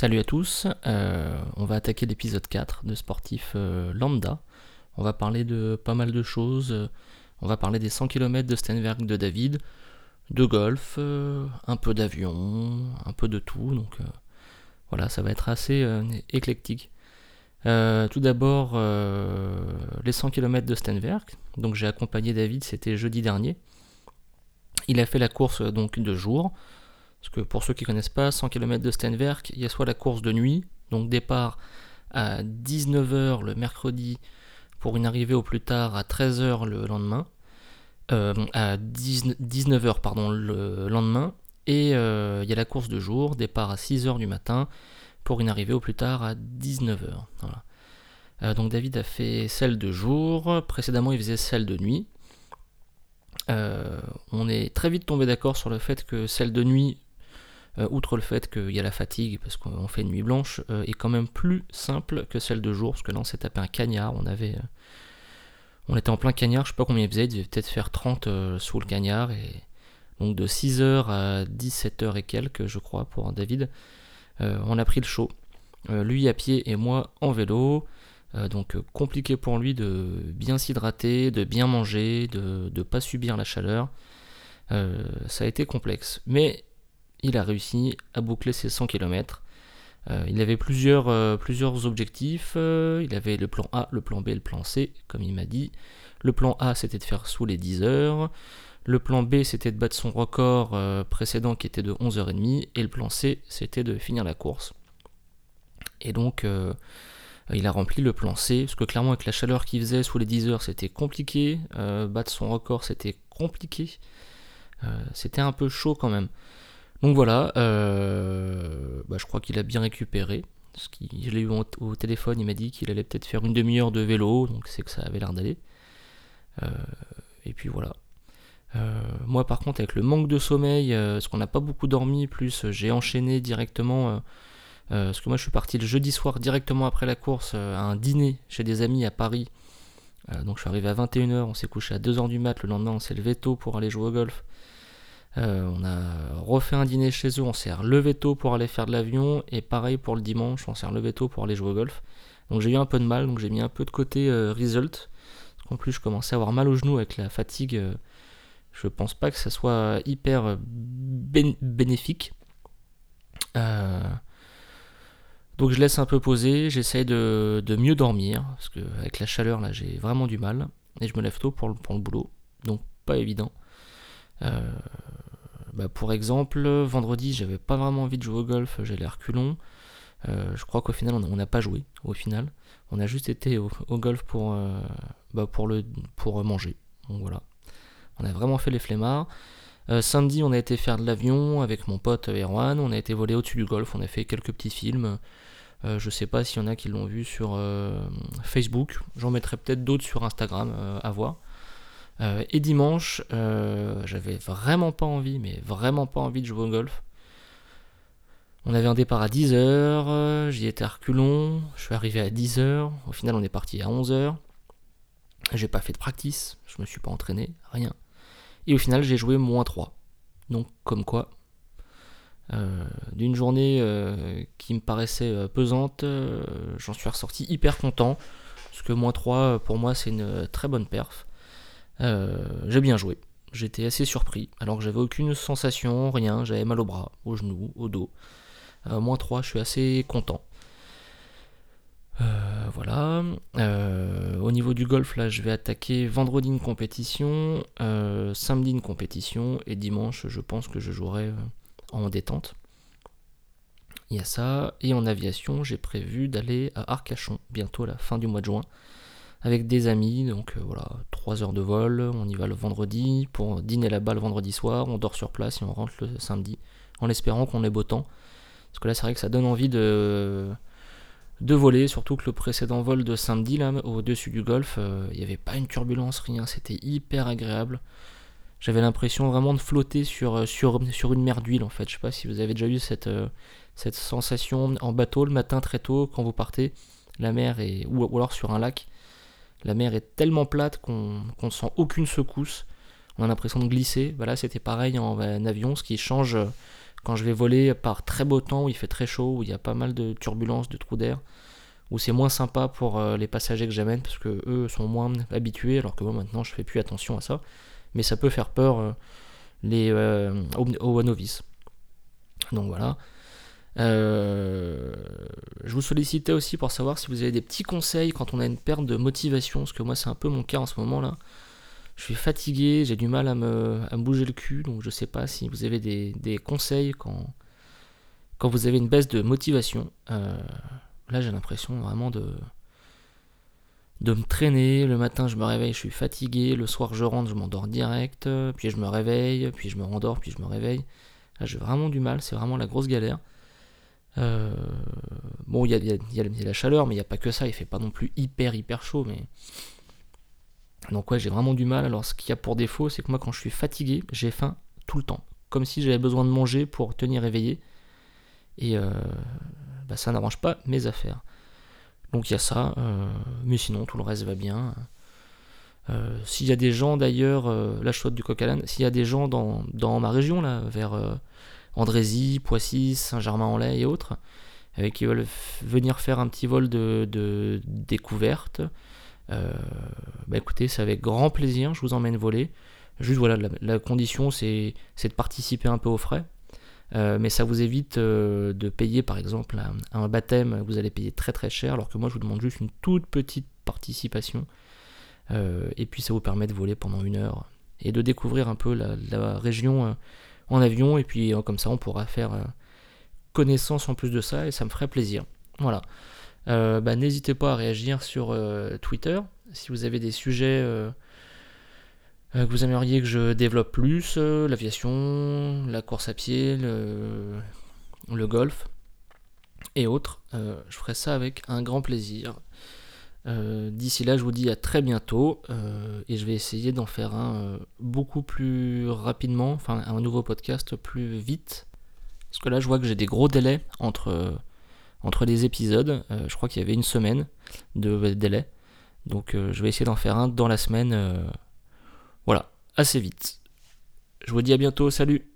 Salut à tous, euh, on va attaquer l'épisode 4 de Sportif euh, Lambda. On va parler de pas mal de choses. On va parler des 100 km de Stenberg de David, de golf, euh, un peu d'avion, un peu de tout. Donc voilà, ça va être assez éclectique. tout d'abord, les 100 km de Stenberg. Donc j'ai accompagné David, c'était jeudi dernier. Il a fait la course donc de jour. Parce que pour ceux qui ne connaissent pas, 100 km de Stenwerk, il y a soit la course de nuit, donc départ à 19h le mercredi pour une arrivée au plus tard à 13h le lendemain, euh, à 19h pardon, le lendemain, et euh, il y a la course de jour, départ à 6h du matin pour une arrivée au plus tard à 19h. Euh, donc David a fait celle de jour, précédemment il faisait celle de nuit. on est très vite tombé d'accord sur le fait que celle de nuit outre le fait qu'il y a la fatigue, parce qu'on fait une nuit blanche, euh, est quand même plus simple que celle de jour, parce que là on s'est tapé un cagnard, on avait... Euh, on était en plein cagnard, je sais pas combien il faisait, il devait peut-être faire 30 sous le cagnard, et donc de 6h à 17h et quelques, je crois, pour David, on a pris le chaud. lui à pied et moi en vélo, donc compliqué pour lui de bien s'hydrater, de bien manger, de ne pas subir la chaleur. ça a été complexe. Mais il a réussi à boucler ses 100 km. Euh, il avait plusieurs, euh, objectifs. Euh, il avait le plan A, le plan B le plan C, comme il m'a dit. Le plan A, c'était de faire sous les 10 heures. Le plan B, c'était de battre son record précédent qui était de 11h30. Et le plan C, c'était de finir la course. Et donc, il a rempli le plan C, parce que clairement, avec la chaleur qu'il faisait sous les 10 heures, c'était compliqué. battre son record, c'était compliqué. c'était un peu chaud quand même. Donc voilà, euh, bah, je crois qu'il a bien récupéré. Je l'ai eu au, téléphone, il m'a dit qu'il allait peut-être faire une demi-heure de vélo, donc c'est que ça avait l'air d'aller. Euh, et puis voilà. Euh, moi par contre avec le manque de sommeil, parce qu'on n'a pas beaucoup dormi, plus j'ai enchaîné directement, parce que moi je suis parti le jeudi soir directement après la course à un dîner chez des amis à Paris. donc je suis arrivé à 21h, on s'est couché à 2h du mat, le lendemain on s'est levé tôt pour aller jouer au golf. Euh, on a refait un dîner chez eux, on s'est relevé tôt pour aller faire de l'avion, et pareil pour le dimanche, on s'est relevé tôt pour aller jouer au golf. Donc j'ai eu un peu de mal, donc j'ai mis un peu de côté euh, result. En plus, je commençais à avoir mal au genou avec la fatigue. Euh, je pense pas que ça soit hyper bénéfique. donc je laisse un peu poser, j'essaye de, mieux dormir, parce que avec la chaleur là j'ai vraiment du mal, et je me lève tôt pour le, pour le boulot, donc pas évident. Bah, pour exemple, vendredi, j'avais pas vraiment envie de jouer au golf, j'allais à reculons. Euh, je crois qu'au final, on n'a pas joué. Au final, on a juste été au, golf pour, euh, bah, pour, manger. Donc voilà. On a vraiment fait les flemmards. Euh, samedi, on a été faire de l'avion avec mon pote Erwan. On a été volé au-dessus du golf. On a fait quelques petits films. je sais pas s'il y en a qui l'ont vu sur Facebook. J'en mettrai peut-être d'autres sur Instagram à voir. Euh, et dimanche, euh, j'avais vraiment pas envie, mais vraiment pas envie de jouer au golf. On avait un départ à 10h, euh, j'y étais à reculons, je suis arrivé à 10h, au final on est parti à 11h. J'ai pas fait de practice, je me suis pas entraîné, rien. Et au final j'ai joué moins 3. Donc comme quoi, d'une journée qui me paraissait pesante, j'en suis ressorti hyper content. Parce que moins 3 pour moi c'est une très bonne perf. Euh, j'ai bien joué. J'étais assez surpris, alors que j'avais aucune sensation, rien, j'avais mal au bras, au genou, au dos. Euh, moins 3, je suis assez content. Euh, voilà. au niveau du golf, là, je vais attaquer vendredi une compétition, samedi une compétition, et dimanche, je pense que je jouerai en détente. Il y a ça. Et en aviation, j'ai prévu d'aller à Arcachon, bientôt à la fin du mois de juin avec des amis. Donc euh, voilà, 3 heures de vol, on y va le vendredi pour dîner là-bas le vendredi soir, on dort sur place et on rentre le samedi en espérant qu'on ait beau temps. Parce que là, c'est vrai que ça donne envie de, de voler, surtout que le précédent vol de samedi, là, au-dessus du golfe, euh, il n'y avait pas une turbulence, rien, c'était hyper agréable. J'avais l'impression vraiment de flotter sur, euh, sur, sur une mer d'huile en fait. Je sais pas si vous avez déjà eu cette, cette sensation en bateau le matin très tôt quand vous partez. La mer est, ou alors sur un lac, la mer est tellement plate qu'on ne sent aucune secousse. On a l'impression de glisser. Voilà, c'était pareil en, avion. Ce qui change euh, quand je vais voler par très beau temps, où il fait très chaud, où il y a pas mal de turbulences, de trous d'air, où c'est moins sympa pour les passagers que j'amène parce que eux sont moins habitués, alors que moi maintenant je fais plus attention à ça. Mais ça peut faire peur les, aux novices. Donc voilà. Euh, je vous sollicitais aussi pour savoir si vous avez des petits conseils quand on a une perte de motivation, parce que moi c'est un peu mon cas en ce moment là. Je suis fatigué, j'ai du mal à me, bouger le cul, donc je sais pas si vous avez des, conseils quand, quand vous avez une baisse de motivation. Euh, là j'ai l'impression vraiment de, de me traîner. Le matin je me réveille, je suis fatigué, le soir je rentre, je m'endors direct, puis je me réveille, puis je me rendors, puis je me réveille. Là j'ai vraiment du mal, c'est vraiment la grosse galère. Euh, bon, il y a, la chaleur, mais il n'y a pas que ça. Il fait pas non plus hyper hyper chaud, mais donc ouais, j'ai vraiment du mal. Alors ce qu'il y a pour défaut, c'est que moi quand je suis fatigué, j'ai faim tout le temps, comme si j'avais besoin de manger pour tenir éveillé. Et euh, bah, ça n'arrange pas mes affaires. Donc il y a ça, euh, mais sinon tout le reste va bien. s'il y a des gens d'ailleurs, là je du coq à s'il y a des gens dans, dans, ma région là, vers Andrézy, Poissy, Saint-Germain-en-Laye et autres, avec qui veulent venir faire un petit vol de, découverte. Euh, bah écoutez, c'est avec grand plaisir, je vous emmène voler. Juste voilà, la, condition c'est de participer un peu aux frais. Euh, mais ça vous évite euh, de payer par exemple un, baptême, vous allez payer très très cher, alors que moi je vous demande juste une toute petite participation. et puis ça vous permet de voler pendant une heure et de découvrir un peu la région en avion, et puis euh, comme ça on pourra faire euh, connaissance en plus de ça, et ça me ferait plaisir. Voilà. Euh, bah, n'hésitez pas à réagir sur Twitter si vous avez des sujets que vous aimeriez que je développe plus, l'aviation, la course à pied, le, le golf et autres. je ferai ça avec un grand plaisir. Euh, d'ici là, je vous dis à très bientôt euh, et je vais essayer d'en faire un euh, beaucoup plus rapidement, enfin un nouveau podcast plus vite. Parce que là, je vois que j'ai des gros délais entre, entre les épisodes. je crois qu'il y avait une semaine de délai. Donc je vais essayer d'en faire un dans la semaine. voilà, assez vite. Je vous dis à bientôt, salut